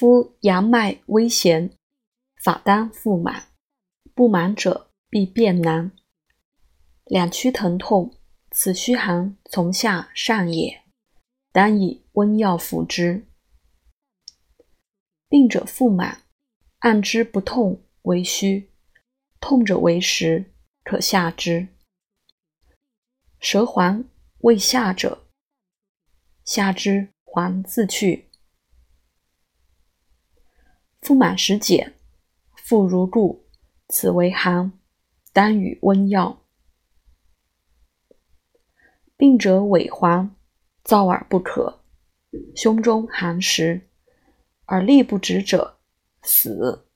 夫阳脉微弦，法当腹满，不满者必变难。两区疼痛，此虚寒从下上也，当以温药服之。病者腹满，按之不痛为虚，痛者为实，可下之。舌黄未下者，下之黄自去。腹满时减，腹如故，此为寒，当与温药。病者萎黄，燥而不可，胸中寒实，而力不止者，死。